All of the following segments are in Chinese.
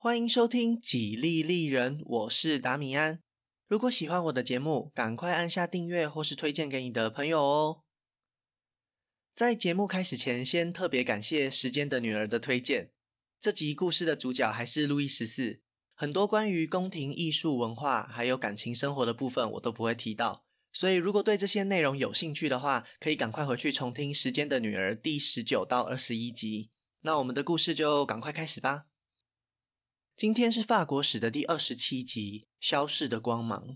欢迎收听《几利利人》，我是达米安。如果喜欢我的节目，赶快按下订阅或是推荐给你的朋友哦。在节目开始前，先特别感谢时间的女儿的推荐。这集故事的主角还是路易十四，很多关于宫廷艺术文化还有感情生活的部分我都不会提到，所以如果对这些内容有兴趣的话，可以赶快回去重听《时间的女儿》第十九到二十一集。那我们的故事就赶快开始吧。今天是法国史的第二十七集《消逝的光芒》。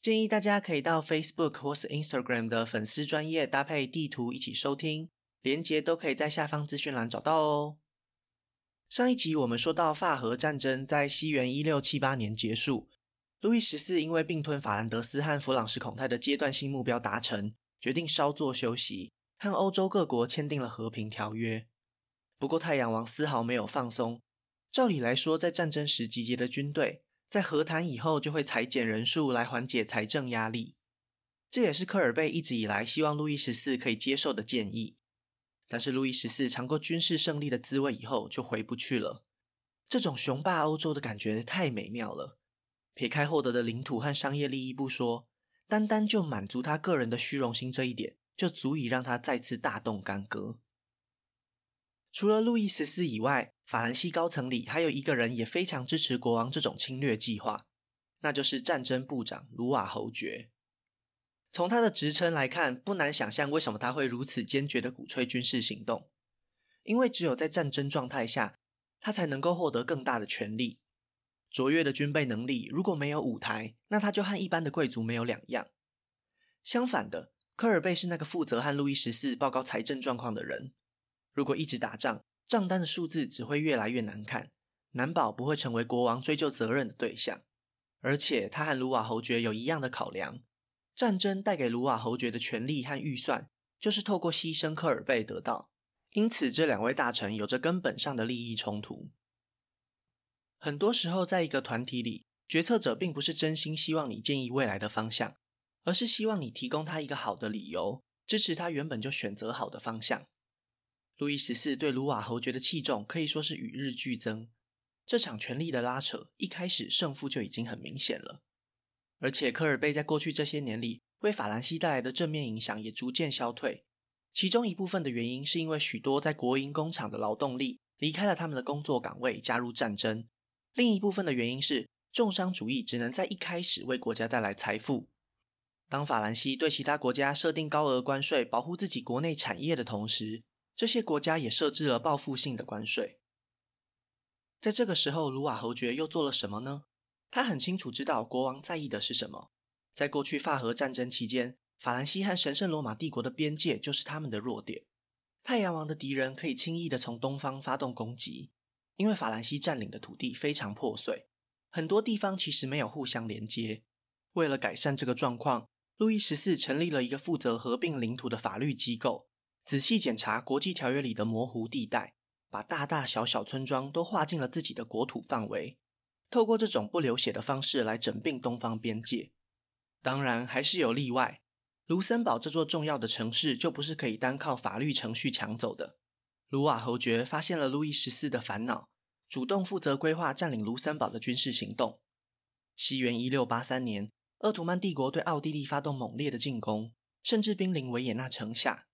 建议大家可以到 Facebook 或是 Instagram 的粉丝专页搭配地图一起收听，连接都可以在下方资讯栏找到哦。上一集我们说到法荷战争在西元一六七八年结束，路易十四因为并吞法兰德斯和弗朗什孔泰的阶段性目标达成，决定稍作休息，和欧洲各国签订了和平条约。不过太阳王丝毫没有放松。照理来说，在战争时集结的军队，在和谈以后就会裁减人数来缓解财政压力。这也是科尔贝一直以来希望路易十四可以接受的建议。但是路易十四尝过军事胜利的滋味以后，就回不去了。这种雄霸欧洲的感觉太美妙了。撇开获得的领土和商业利益不说，单单就满足他个人的虚荣心这一点，就足以让他再次大动干戈。除了路易十四以外，法兰西高层里还有一个人也非常支持国王这种侵略计划，那就是战争部长卢瓦侯爵。从他的职称来看，不难想象为什么他会如此坚决的鼓吹军事行动，因为只有在战争状态下，他才能够获得更大的权力。卓越的军备能力如果没有舞台，那他就和一般的贵族没有两样。相反的，科尔贝是那个负责和路易十四报告财政状况的人。如果一直打仗，账单的数字只会越来越难看，难保不会成为国王追究责任的对象。而且他和卢瓦侯爵有一样的考量：战争带给卢瓦侯爵的权力和预算，就是透过牺牲科尔贝得到。因此，这两位大臣有着根本上的利益冲突。很多时候，在一个团体里，决策者并不是真心希望你建议未来的方向，而是希望你提供他一个好的理由，支持他原本就选择好的方向。路易十四对卢瓦侯爵的器重可以说是与日俱增。这场权力的拉扯，一开始胜负就已经很明显了。而且科尔贝在过去这些年里为法兰西带来的正面影响也逐渐消退。其中一部分的原因是因为许多在国营工厂的劳动力离开了他们的工作岗位，加入战争；另一部分的原因是重商主义只能在一开始为国家带来财富。当法兰西对其他国家设定高额关税，保护自己国内产业的同时，这些国家也设置了报复性的关税。在这个时候，卢瓦侯爵又做了什么呢？他很清楚知道国王在意的是什么。在过去法荷战争期间，法兰西和神圣罗马帝国的边界就是他们的弱点。太阳王的敌人可以轻易的从东方发动攻击，因为法兰西占领的土地非常破碎，很多地方其实没有互相连接。为了改善这个状况，路易十四成立了一个负责合并领土的法律机构。仔细检查国际条约里的模糊地带，把大大小小村庄都划进了自己的国土范围。透过这种不流血的方式来整并东方边界。当然，还是有例外。卢森堡这座重要的城市就不是可以单靠法律程序抢走的。卢瓦侯爵发现了路易十四的烦恼，主动负责规划占领卢森堡的军事行动。西元一六八三年，奥图曼帝国对奥地利发动猛烈的进攻，甚至兵临维也纳城下。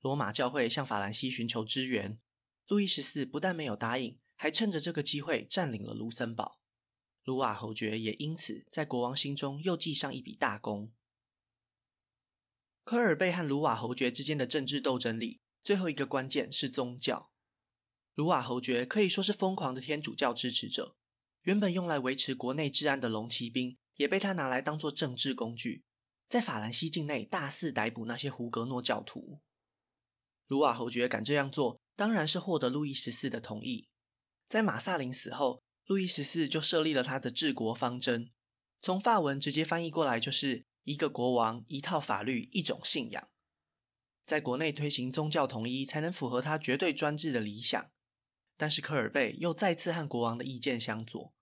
罗马教会向法兰西寻求支援，路易十四不但没有答应，还趁着这个机会占领了卢森堡。卢瓦侯爵也因此在国王心中又记上一笔大功。科尔贝和卢瓦侯爵之间的政治斗争里，最后一个关键是宗教。卢瓦侯爵可以说是疯狂的天主教支持者，原本用来维持国内治安的龙骑兵，也被他拿来当做政治工具，在法兰西境内大肆逮捕那些胡格诺教徒。卢瓦侯爵敢这样做，当然是获得路易十四的同意。在马萨林死后，路易十四就设立了他的治国方针，从法文直接翻译过来就是一个国王、一套法律、一种信仰。在国内推行宗教统一，才能符合他绝对专制的理想。但是科尔贝又再次和国王的意见相左，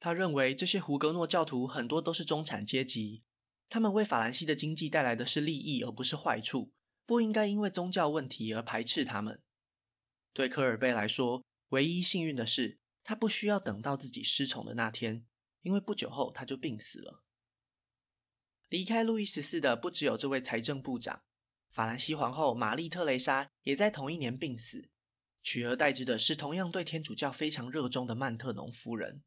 他认为这些胡格诺教徒很多都是中产阶级，他们为法兰西的经济带来的是利益，而不是坏处。不应该因为宗教问题而排斥他们。对科尔贝来说，唯一幸运的是，他不需要等到自己失宠的那天，因为不久后他就病死了。离开路易十四的不只有这位财政部长，法兰西皇后玛丽特蕾莎也在同一年病死，取而代之的是同样对天主教非常热衷的曼特农夫人。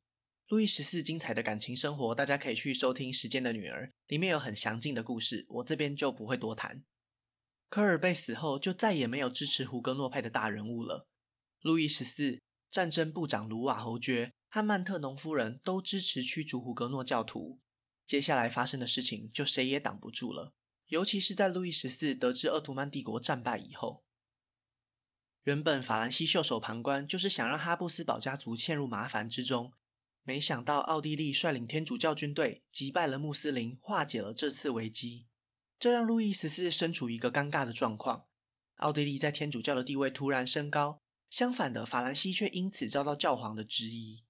路易十四精彩的感情生活，大家可以去收听《时间的女儿》，里面有很详尽的故事，我这边就不会多谈。科尔贝死后，就再也没有支持胡格诺派的大人物了。路易十四、战争部长卢瓦侯爵和曼特农夫人都支持驱逐胡格诺教徒。接下来发生的事情，就谁也挡不住了。尤其是在路易十四得知奥图曼帝国战败以后，原本法兰西袖手旁观，就是想让哈布斯堡家族陷入麻烦之中。没想到奥地利率领天主教军队击败了穆斯林，化解了这次危机，这让路易十四身处一个尴尬的状况。奥地利在天主教的地位突然升高，相反的，法兰西却因此遭到教皇的质疑。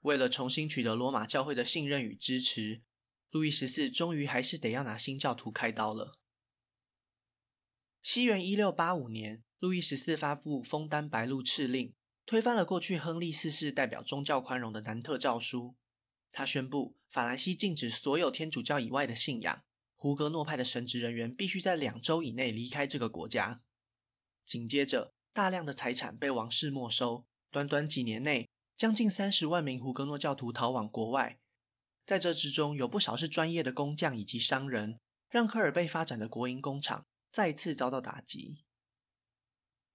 为了重新取得罗马教会的信任与支持，路易十四终于还是得要拿新教徒开刀了。西元一六八五年，路易十四发布枫丹白露敕令。推翻了过去亨利四世代表宗教宽容的南特诏书，他宣布法兰西禁止所有天主教以外的信仰，胡格诺派的神职人员必须在两周以内离开这个国家。紧接着，大量的财产被王室没收，短短几年内，将近三十万名胡格诺教徒逃往国外。在这之中，有不少是专业的工匠以及商人，让科尔贝发展的国营工厂再次遭到打击。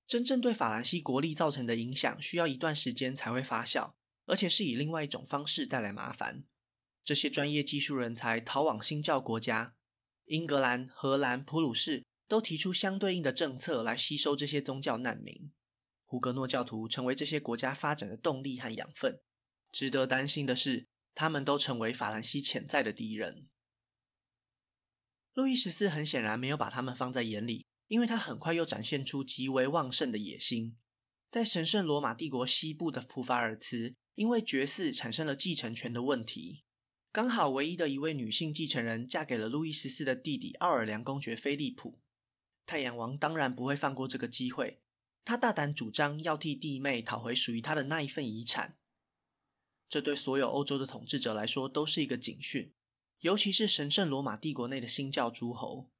真正对法兰西国力造成的影响，需要一段时间才会发酵，而且是以另外一种方式带来麻烦。这些专业技术人才逃往新教国家，英格兰、荷兰、普鲁士都提出相对应的政策来吸收这些宗教难民。胡格诺教徒成为这些国家发展的动力和养分。值得担心的是，他们都成为法兰西潜在的敌人。路易十四很显然没有把他们放在眼里。因为他很快又展现出极为旺盛的野心，在神圣罗马帝国西部的普法尔茨，因为绝嗣产生了继承权的问题。刚好唯一的一位女性继承人嫁给了路易十四的弟弟奥尔良公爵菲利普。太阳王当然不会放过这个机会，他大胆主张要替弟妹讨回属于他的那一份遗产。这对所有欧洲的统治者来说都是一个警讯，尤其是神圣罗马帝国内的新教诸侯。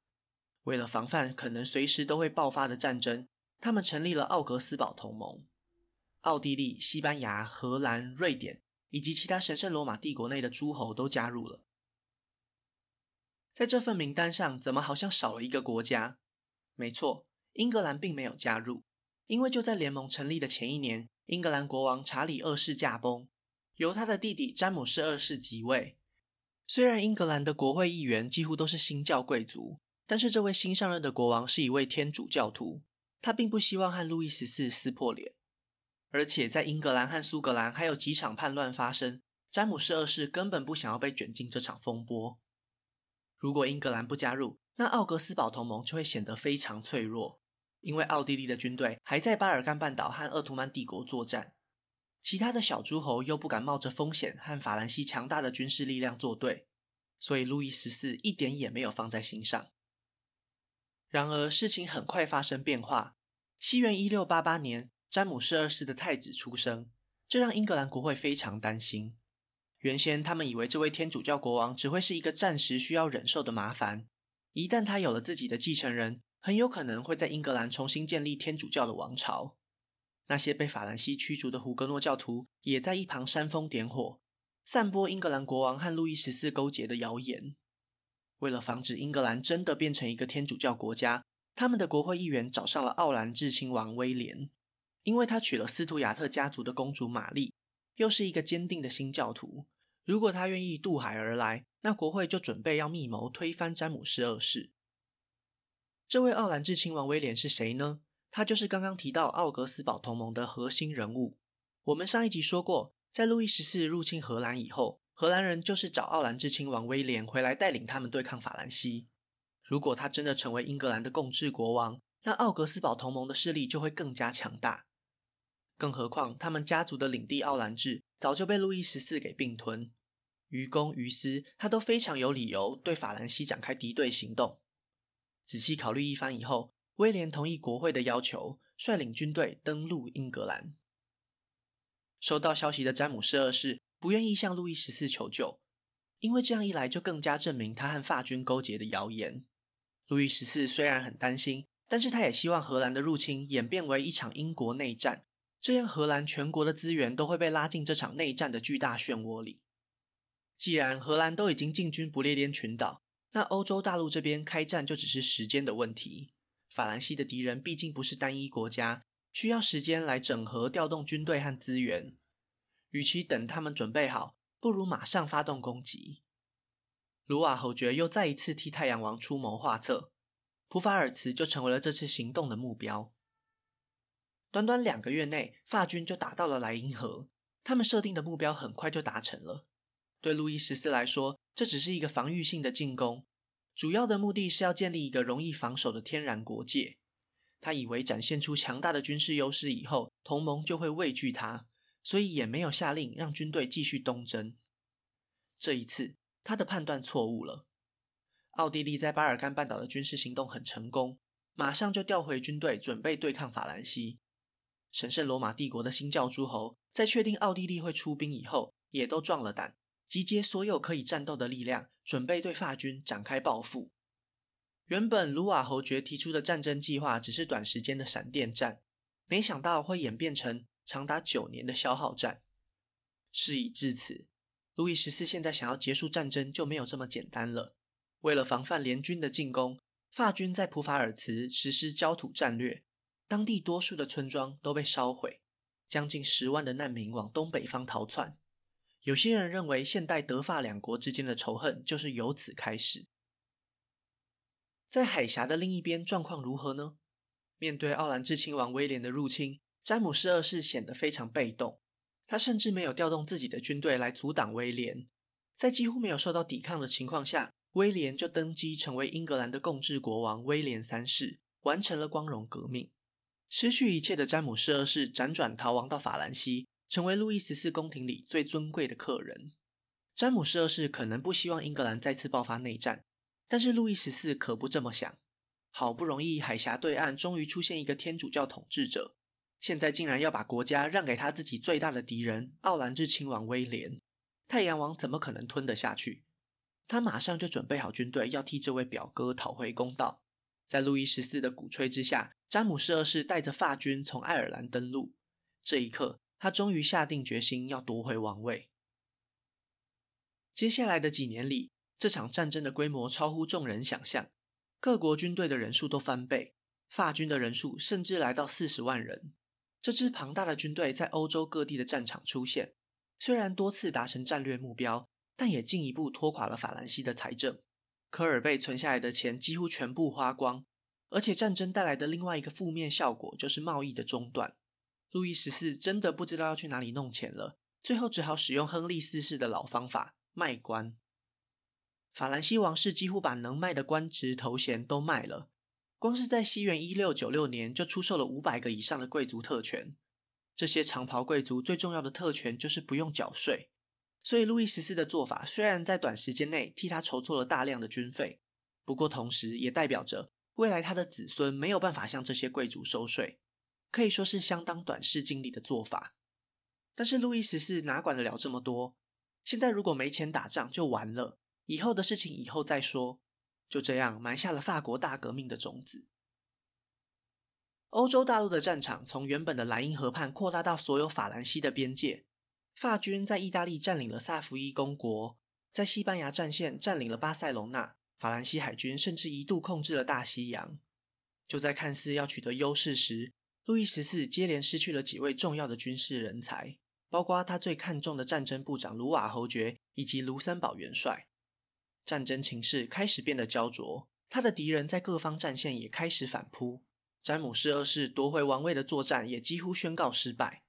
为了防范可能随时都会爆发的战争，他们成立了奥格斯堡同盟。奥地利、西班牙、荷兰、瑞典以及其他神圣罗马帝国内的诸侯都加入了。在这份名单上，怎么好像少了一个国家？没错，英格兰并没有加入，因为就在联盟成立的前一年，英格兰国王查理二世驾崩，由他的弟弟詹姆士二世即位。虽然英格兰的国会议员几乎都是新教贵族。但是这位新上任的国王是一位天主教徒，他并不希望和路易十四撕破脸，而且在英格兰和苏格兰还有几场叛乱发生，詹姆士二世根本不想要被卷进这场风波。如果英格兰不加入，那奥格斯堡同盟就会显得非常脆弱，因为奥地利的军队还在巴尔干半岛和鄂图曼帝国作战，其他的小诸侯又不敢冒着风险和法兰西强大的军事力量作对，所以路易十四一点也没有放在心上。然而，事情很快发生变化。西元一六八八年，詹姆士二世的太子出生，这让英格兰国会非常担心。原先他们以为这位天主教国王只会是一个暂时需要忍受的麻烦，一旦他有了自己的继承人，很有可能会在英格兰重新建立天主教的王朝。那些被法兰西驱逐的胡格诺教徒也在一旁煽风点火，散播英格兰国王和路易十四勾结的谣言。为了防止英格兰真的变成一个天主教国家，他们的国会议员找上了奥兰治亲王威廉，因为他娶了斯图亚特家族的公主玛丽，又是一个坚定的新教徒。如果他愿意渡海而来，那国会就准备要密谋推翻詹姆斯二世。这位奥兰治亲王威廉是谁呢？他就是刚刚提到奥格斯堡同盟的核心人物。我们上一集说过，在路易十四入侵荷兰以后。荷兰人就是找奥兰治亲王威廉回来带领他们对抗法兰西。如果他真的成为英格兰的共治国王，那奥格斯堡同盟的势力就会更加强大。更何况，他们家族的领地奥兰治早就被路易十四给并吞，于公于私，他都非常有理由对法兰西展开敌对行动。仔细考虑一番以后，威廉同意国会的要求，率领军队登陆英格兰。收到消息的詹姆士二世不愿意向路易十四求救，因为这样一来就更加证明他和法军勾结的谣言。路易十四虽然很担心，但是他也希望荷兰的入侵演变为一场英国内战，这样荷兰全国的资源都会被拉进这场内战的巨大漩涡里。既然荷兰都已经进军不列颠群岛，那欧洲大陆这边开战就只是时间的问题。法兰西的敌人毕竟不是单一国家，需要时间来整合、调动军队和资源。与其等他们准备好，不如马上发动攻击。卢瓦侯爵又再一次替太阳王出谋划策，普法尔茨就成为了这次行动的目标。短短两个月内，法军就打到了莱茵河，他们设定的目标很快就达成了。对路易十四来说，这只是一个防御性的进攻，主要的目的是要建立一个容易防守的天然国界。他以为展现出强大的军事优势以后，同盟就会畏惧他。所以也没有下令让军队继续东征。这一次，他的判断错误了。奥地利在巴尔干半岛的军事行动很成功，马上就调回军队，准备对抗法兰西。神圣罗马帝国的新教诸侯在确定奥地利会出兵以后，也都壮了胆，集结所有可以战斗的力量，准备对法军展开报复。原本卢瓦侯爵提出的战争计划只是短时间的闪电战，没想到会演变成。长达九年的消耗战，事已至此，路易十四现在想要结束战争就没有这么简单了。为了防范联军的进攻，法军在普法尔茨实施焦土战略，当地多数的村庄都被烧毁，将近十万的难民往东北方逃窜。有些人认为，现代德法两国之间的仇恨就是由此开始。在海峡的另一边，状况如何呢？面对奥兰治亲王威廉的入侵。詹姆士二世显得非常被动，他甚至没有调动自己的军队来阻挡威廉。在几乎没有受到抵抗的情况下，威廉就登基成为英格兰的共治国王威廉三世，完成了光荣革命。失去一切的詹姆士二世辗转逃亡到法兰西，成为路易十四宫廷里最尊贵的客人。詹姆士二世可能不希望英格兰再次爆发内战，但是路易十四可不这么想。好不容易海峡对岸终于出现一个天主教统治者。现在竟然要把国家让给他自己最大的敌人奥兰治亲王威廉，太阳王怎么可能吞得下去？他马上就准备好军队，要替这位表哥讨回公道。在路易十四的鼓吹之下，詹姆士二世带着法军从爱尔兰登陆。这一刻，他终于下定决心要夺回王位。接下来的几年里，这场战争的规模超乎众人想象，各国军队的人数都翻倍，法军的人数甚至来到四十万人。这支庞大的军队在欧洲各地的战场出现，虽然多次达成战略目标，但也进一步拖垮了法兰西的财政。科尔贝存下来的钱几乎全部花光，而且战争带来的另外一个负面效果就是贸易的中断。路易十四真的不知道要去哪里弄钱了，最后只好使用亨利四世的老方法——卖官。法兰西王室几乎把能卖的官职头衔都卖了。光是在西元一六九六年就出售了五百个以上的贵族特权，这些长袍贵族最重要的特权就是不用缴税。所以路易十四的做法虽然在短时间内替他筹措了大量的军费，不过同时也代表着未来他的子孙没有办法向这些贵族收税，可以说是相当短视近利的做法。但是路易十四哪管得了这么多？现在如果没钱打仗就完了，以后的事情以后再说。就这样埋下了法国大革命的种子。欧洲大陆的战场从原本的莱茵河畔扩大到所有法兰西的边界。法军在意大利占领了萨伏伊公国，在西班牙战线占领了巴塞隆纳。法兰西海军甚至一度控制了大西洋。就在看似要取得优势时，路易十四接连失去了几位重要的军事人才，包括他最看重的战争部长卢瓦侯爵以及卢森堡元帅。战争情势开始变得焦灼，他的敌人在各方战线也开始反扑。詹姆士二世夺回王位的作战也几乎宣告失败，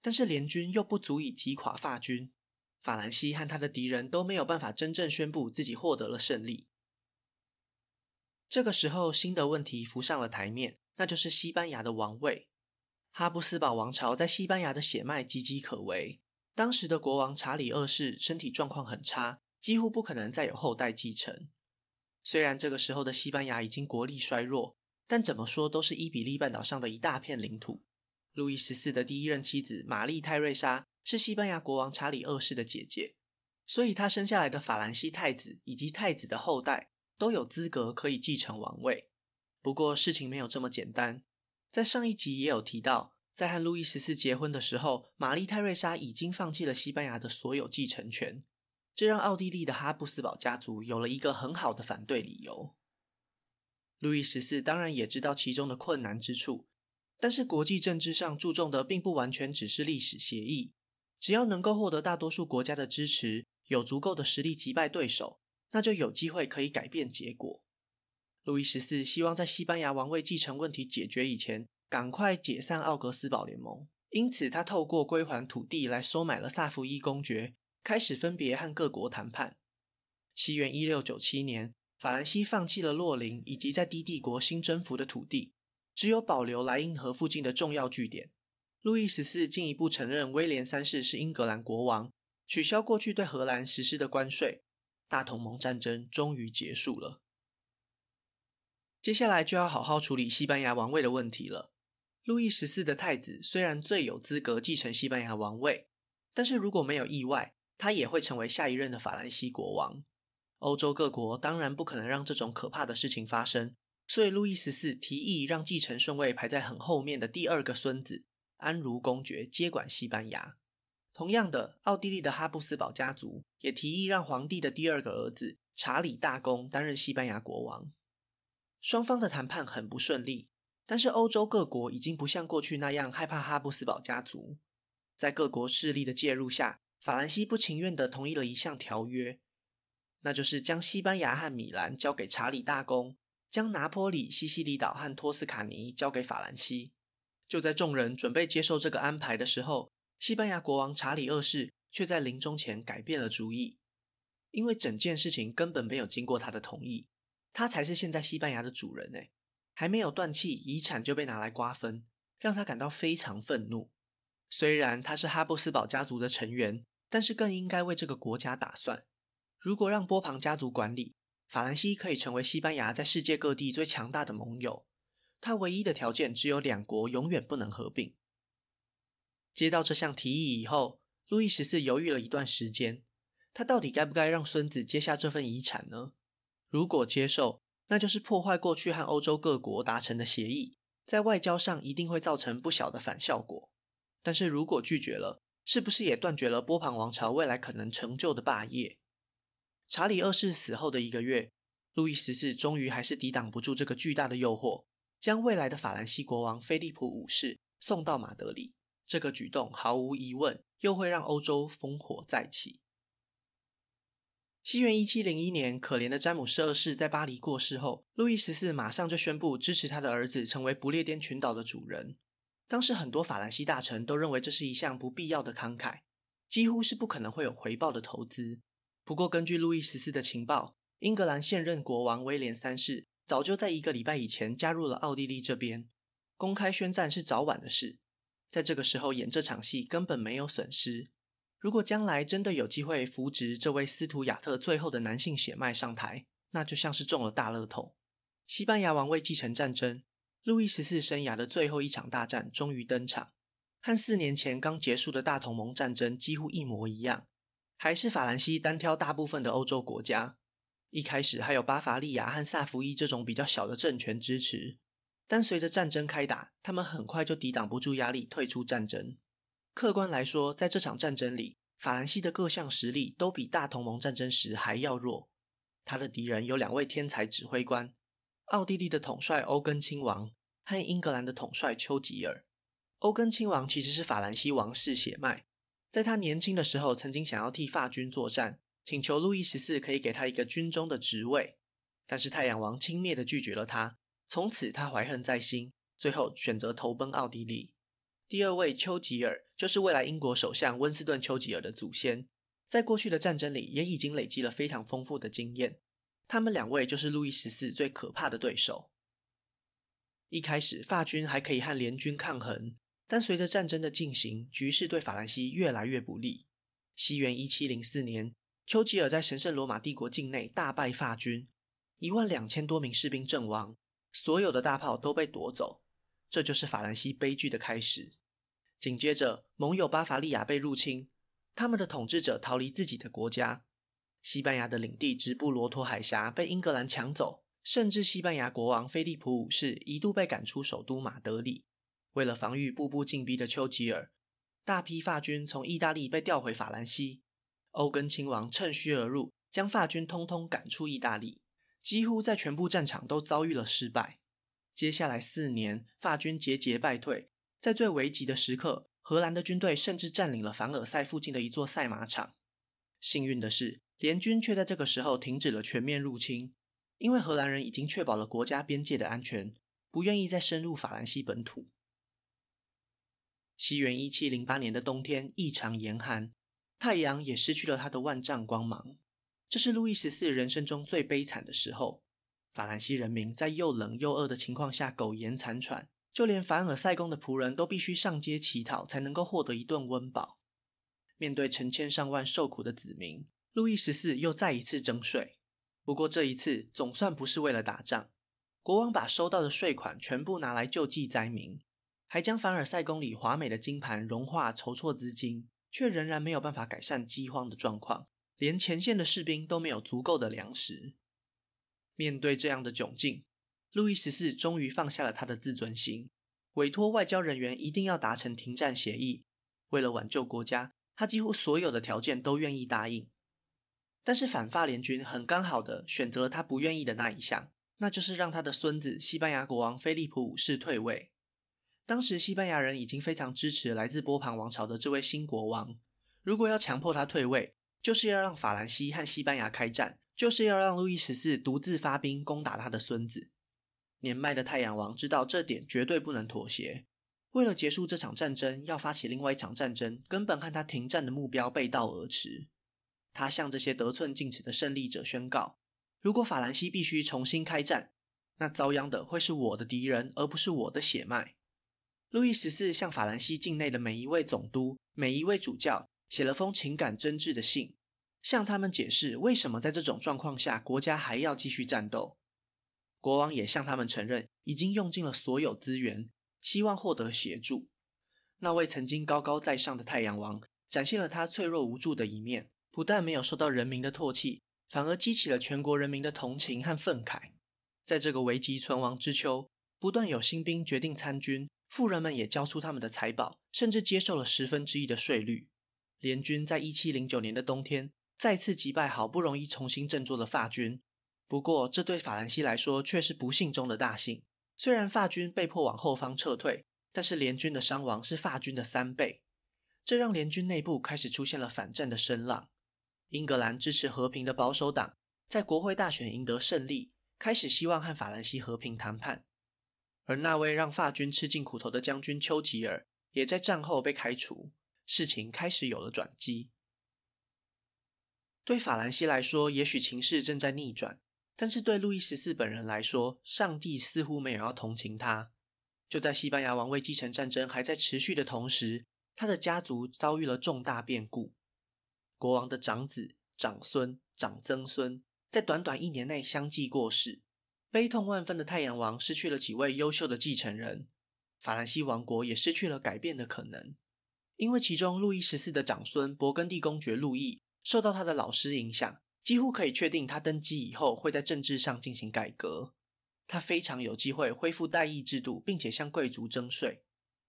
但是联军又不足以击垮法军，法兰西和他的敌人都没有办法真正宣布自己获得了胜利。这个时候，新的问题浮上了台面，那就是西班牙的王位。哈布斯堡王朝在西班牙的血脉岌岌可危，当时的国王查理二世身体状况很差。几乎不可能再有后代继承。虽然这个时候的西班牙已经国力衰弱，但怎么说都是伊比利半岛上的一大片领土。路易十四的第一任妻子玛丽泰瑞莎是西班牙国王查理二世的姐姐，所以她生下来的法兰西太子以及太子的后代都有资格可以继承王位。不过事情没有这么简单，在上一集也有提到，在和路易十四结婚的时候，玛丽泰瑞莎已经放弃了西班牙的所有继承权，这让奥地利的哈布斯堡家族有了一个很好的反对理由。路易十四当然也知道其中的困难之处，但是国际政治上注重的并不完全只是历史协议，只要能够获得大多数国家的支持，有足够的实力击败对手，那就有机会可以改变结果。路易十四希望在西班牙王位继承问题解决以前，赶快解散奥格斯堡联盟，因此他透过归还土地来收买了萨伏伊公爵，开始分别和各国谈判。西元一六九七年。法兰西放弃了洛林以及在低地国新征服的土地，只有保留莱茵河附近的重要据点。路易十四进一步承认威廉三世是英格兰国王，取消过去对荷兰实施的关税。大同盟战争终于结束了。接下来就要好好处理西班牙王位的问题了。路易十四的太子虽然最有资格继承西班牙王位，但是如果没有意外，他也会成为下一任的法兰西国王。欧洲各国当然不可能让这种可怕的事情发生，所以路易十四提议让继承顺位排在很后面的第二个孙子安茹公爵接管西班牙。同样的，奥地利的哈布斯堡家族也提议让皇帝的第二个儿子查理大公担任西班牙国王。双方的谈判很不顺利，但是欧洲各国已经不像过去那样害怕哈布斯堡家族。在各国势力的介入下，法兰西不情愿地同意了一项条约。那就是将西班牙和米兰交给查理大公，将拿坡里、西西里岛和托斯卡尼交给法兰西。就在众人准备接受这个安排的时候，西班牙国王查理二世却在临终前改变了主意，因为整件事情根本没有经过他的同意，他才是现在西班牙的主人哎，还没有断气，遗产就被拿来瓜分，让他感到非常愤怒。虽然他是哈布斯堡家族的成员，但是更应该为这个国家打算。如果让波旁家族管理，法兰西可以成为西班牙在世界各地最强大的盟友。他唯一的条件只有两国永远不能合并。接到这项提议以后，路易十四犹豫了一段时间，他到底该不该让孙子接下这份遗产呢？如果接受，那就是破坏过去和欧洲各国达成的协议，在外交上一定会造成不小的反效果。但是如果拒绝了，是不是也断绝了波旁王朝未来可能成就的霸业？查理二世死后的一个月，路易十四终于还是抵挡不住这个巨大的诱惑，将未来的法兰西国王菲利普五世送到马德里。这个举动毫无疑问又会让欧洲烽火再起。西元一七零一年，可怜的詹姆士二世在巴黎过世后，路易十四马上就宣布支持他的儿子成为不列颠群岛的主人。当时很多法兰西大臣都认为这是一项不必要的慷慨，几乎是不可能会有回报的投资。不过，根据路易十四的情报，英格兰现任国王威廉三世早就在一个礼拜以前加入了奥地利这边，公开宣战是早晚的事。在这个时候演这场戏根本没有损失。如果将来真的有机会扶植这位斯图亚特最后的男性血脉上台，那就像是中了大乐透。西班牙王位继承战争，路易十四生涯的最后一场大战终于登场，和四年前刚结束的大同盟战争几乎一模一样。还是法兰西单挑大部分的欧洲国家，一开始还有巴伐利亚和萨伏伊这种比较小的政权支持，但随着战争开打，他们很快就抵挡不住压力，退出战争。客观来说，在这场战争里，法兰西的各项实力都比大同盟战争时还要弱。他的敌人有两位天才指挥官：奥地利的统帅欧根亲王和英格兰的统帅丘吉尔。欧根亲王其实是法兰西王室血脉。在他年轻的时候，曾经想要替法军作战，请求路易十四可以给他一个军中的职位，但是太阳王轻蔑地拒绝了他。从此他怀恨在心，最后选择投奔奥地利。第二位丘吉尔就是未来英国首相温斯顿·丘吉尔的祖先，在过去的战争里也已经累积了非常丰富的经验。他们两位就是路易十四最可怕的对手。一开始，法军还可以和联军抗衡。但随着战争的进行，局势对法兰西越来越不利。西元一七零四年，丘吉尔在神圣罗马帝国境内大败法军，一万两千多名士兵阵亡，所有的大炮都被夺走，这就是法兰西悲剧的开始。紧接着，盟友巴伐利亚被入侵，他们的统治者逃离自己的国家。西班牙的领地直布罗陀海峡被英格兰抢走，甚至西班牙国王菲利普五世一度被赶出首都马德里。为了防御步步进逼的丘吉尔，大批法军从意大利被调回法兰西。欧根亲王趁虚而入，将法军通通赶出意大利，几乎在全部战场都遭遇了失败。接下来四年，法军节节败退，在最危急的时刻，荷兰的军队甚至占领了凡尔赛附近的一座赛马场。幸运的是，联军却在这个时候停止了全面入侵，因为荷兰人已经确保了国家边界的安全，不愿意再深入法兰西本土。西元一七零八年的冬天异常严寒，太阳也失去了它的万丈光芒。这是路易十四人生中最悲惨的时候。法兰西人民在又冷又饿的情况下苟延残喘，就连凡尔赛宫的仆人都必须上街乞讨才能够获得一顿温饱。面对成千上万受苦的子民，路易十四又再一次征税，不过这一次总算不是为了打仗。国王把收到的税款全部拿来救济灾民，还将凡尔赛宫里华美的金盘融化筹措资金，却仍然没有办法改善饥荒的状况，连前线的士兵都没有足够的粮食。面对这样的窘境，路易十四终于放下了他的自尊心，委托外交人员一定要达成停战协议。为了挽救国家，他几乎所有的条件都愿意答应。但是反法联军很刚好的选择了他不愿意的那一项，那就是让他的孙子西班牙国王菲利普五世退位。当时西班牙人已经非常支持来自波旁王朝的这位新国王，如果要强迫他退位，就是要让法兰西和西班牙开战，就是要让路易十四独自发兵攻打他的孙子。年迈的太阳王知道这点绝对不能妥协，为了结束这场战争，要发起另外一场战争，根本和他停战的目标背道而驰。他向这些得寸进尺的胜利者宣告：如果法兰西必须重新开战，那遭殃的会是我的敌人，而不是我的血脉。路易十四向法兰西境内的每一位总督、每一位主教写了封情感真挚的信，向他们解释为什么在这种状况下国家还要继续战斗。国王也向他们承认已经用尽了所有资源，希望获得协助。那位曾经高高在上的太阳王展现了他脆弱无助的一面。不但没有受到人民的唾弃，反而激起了全国人民的同情和愤慨。在这个危急存亡之秋，不断有新兵决定参军，富人们也交出他们的财宝，甚至接受了十分之一的税率。联军在一七零九年的冬天再次击败好不容易重新振作的法军。不过，这对法兰西来说却是不幸中的大幸。虽然法军被迫往后方撤退，但是联军的伤亡是法军的三倍，这让联军内部开始出现了反战的声浪。英格兰支持和平的保守党在国会大选赢得胜利，开始希望和法兰西和平谈判。而那位让法军吃尽苦头的将军丘吉尔，也在战后被开除。事情开始有了转机。对法兰西来说，也许情势正在逆转，但是对路易十四本人来说，上帝似乎没有要同情他。就在西班牙王位继承战争还在持续的同时，他的家族遭遇了重大变故。国王的长子、长孙、长曾孙在短短一年内相继过世，悲痛万分的太阳王失去了几位优秀的继承人，法兰西王国也失去了改变的可能。因为其中路易十四的长孙勃艮第公爵路易受到他的老师影响，几乎可以确定他登基以后会在政治上进行改革。他非常有机会恢复代议制度，并且向贵族征税，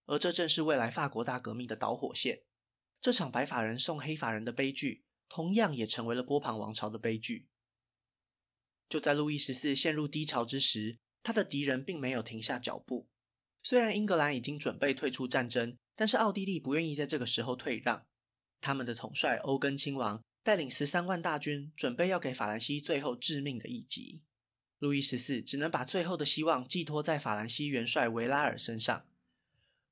而这正是未来法国大革命的导火线。这场白发人送黑发人的悲剧，同样也成为了波旁王朝的悲剧。就在路易十四陷入低潮之时，他的敌人并没有停下脚步。虽然英格兰已经准备退出战争，但是奥地利不愿意在这个时候退让。他们的统帅欧根亲王带领十三万大军，准备要给法兰西最后致命的一击。路易十四只能把最后的希望寄托在法兰西元帅维拉尔身上。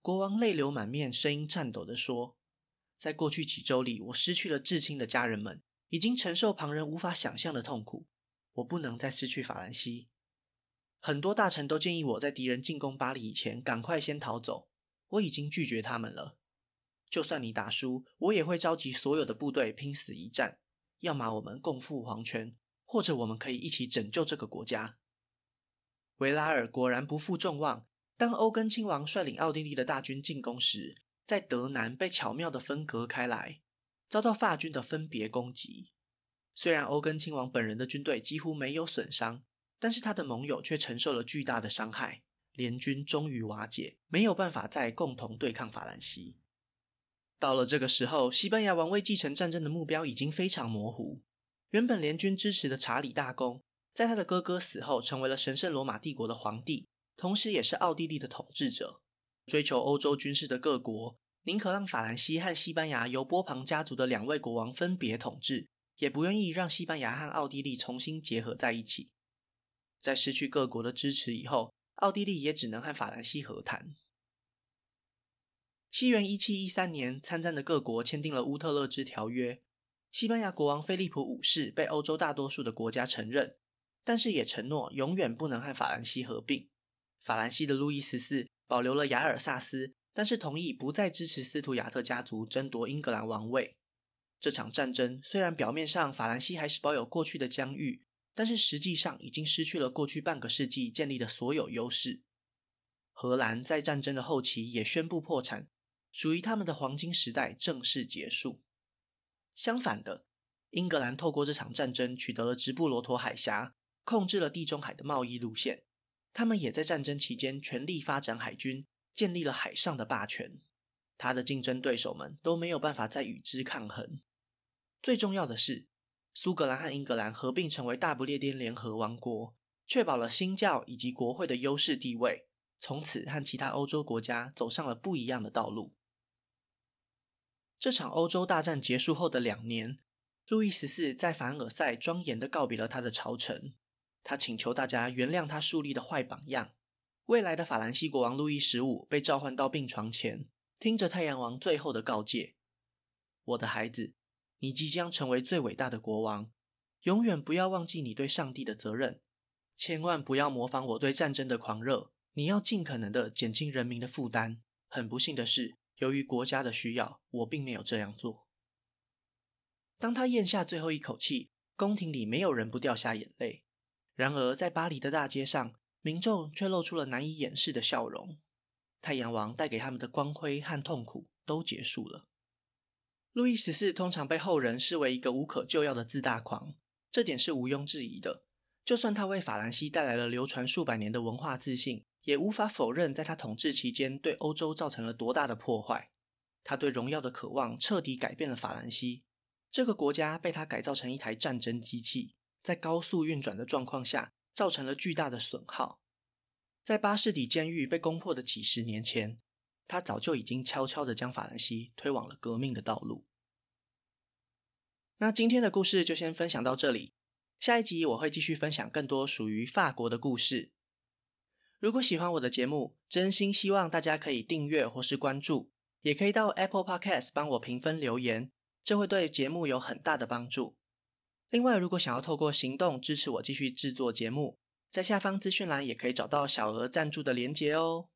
国王泪流满面，声音颤抖地说。在过去几周里，我失去了至亲的家人们，已经承受旁人无法想象的痛苦。我不能再失去法兰西。很多大臣都建议我在敌人进攻巴黎以前赶快先逃走，我已经拒绝他们了。就算你打输，我也会召集所有的部队拼死一战。要么我们共赴黄泉，或者我们可以一起拯救这个国家。维拉尔果然不负众望，当欧根亲王率领奥地利的大军进攻时，在德南被巧妙地分隔开来，遭到法军的分别攻击。虽然欧根亲王本人的军队几乎没有损伤，但是他的盟友却承受了巨大的伤害，联军终于瓦解，没有办法再共同对抗法兰西。到了这个时候，西班牙王位继承战争的目标已经非常模糊。原本联军支持的查理大公，在他的哥哥死后，成为了神圣罗马帝国的皇帝，同时也是奥地利的统治者。追求欧洲军事的各国，宁可让法兰西和西班牙由波旁家族的两位国王分别统治，也不愿意让西班牙和奥地利重新结合在一起。在失去各国的支持以后，奥地利也只能和法兰西和谈。西元一七一三年，参战的各国签订了乌特勒支条约，西班牙国王菲利普五世被欧洲大多数的国家承认，但是也承诺永远不能和法兰西合并。法兰西的路易十四。保留了雅尔萨斯，但是同意不再支持斯图亚特家族争夺英格兰王位。这场战争虽然表面上法兰西还是保有过去的疆域，但是实际上已经失去了过去半个世纪建立的所有优势。荷兰在战争的后期也宣布破产，属于他们的黄金时代正式结束。相反的，英格兰透过这场战争取得了直布罗陀海峡，控制了地中海的贸易路线。他们也在战争期间全力发展海军，建立了海上的霸权。他的竞争对手们都没有办法再与之抗衡。最重要的是，苏格兰和英格兰合并成为大不列颠联合王国，确保了新教以及国会的优势地位，从此和其他欧洲国家走上了不一样的道路。这场欧洲大战结束后的两年，路易十四在凡尔赛庄严地告别了他的朝臣。他请求大家原谅他树立的坏榜样。未来的法兰西国王路易十五被召唤到病床前，听着太阳王最后的告诫：“我的孩子，你即将成为最伟大的国王，永远不要忘记你对上帝的责任，千万不要模仿我对战争的狂热。你要尽可能的减轻人民的负担。很不幸的是，由于国家的需要，我并没有这样做。”当他咽下最后一口气，宫廷里没有人不掉下眼泪。然而，在巴黎的大街上，民众却露出了难以掩饰的笑容。太阳王带给他们的光辉和痛苦都结束了。路易十四通常被后人视为一个无可救药的自大狂，这点是毋庸置疑的。就算他为法兰西带来了流传数百年的文化自信，也无法否认在他统治期间对欧洲造成了多大的破坏。他对荣耀的渴望彻底改变了法兰西，这个国家被他改造成一台战争机器。在高速运转的状况下，造成了巨大的损耗。在巴士底监狱被攻破的几十年前，他早就已经悄悄地将法兰西推往了革命的道路。那今天的故事就先分享到这里，下一集我会继续分享更多属于法国的故事。如果喜欢我的节目，真心希望大家可以订阅或是关注，也可以到 Apple Podcast 帮我评分留言，这会对节目有很大的帮助。另外，如果想要透过行动支持我继续制作节目，在下方资讯栏也可以找到小额赞助的连结哦。